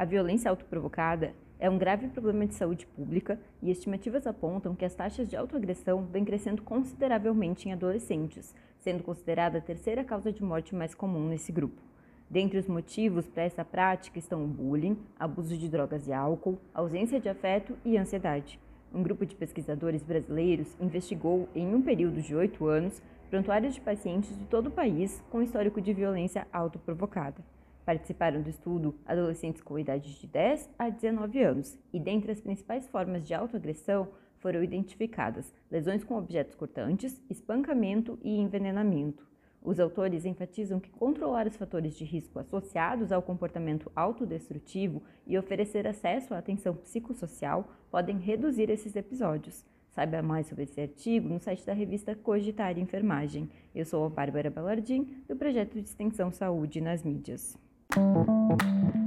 A violência autoprovocada é um grave problema de saúde pública e estimativas apontam que as taxas de autoagressão vêm crescendo consideravelmente em adolescentes, sendo considerada a terceira causa de morte mais comum nesse grupo. Dentre os motivos para essa prática estão o bullying, abuso de drogas e álcool, ausência de afeto e ansiedade. Um grupo de pesquisadores brasileiros investigou, em um período de oito anos, prontuários de pacientes de todo o país com histórico de violência autoprovocada. Participaram do estudo adolescentes com idade de 10 a 19 anos, e dentre as principais formas de autoagressão foram identificadas lesões com objetos cortantes, espancamento e envenenamento. Os autores enfatizam que controlar os fatores de risco associados ao comportamento autodestrutivo e oferecer acesso à atenção psicossocial podem reduzir esses episódios. Saiba mais sobre esse artigo no site da revista Cogitar Enfermagem. Eu sou a Bárbara Ballardim, do projeto de extensão Saúde nas mídias. Thank you.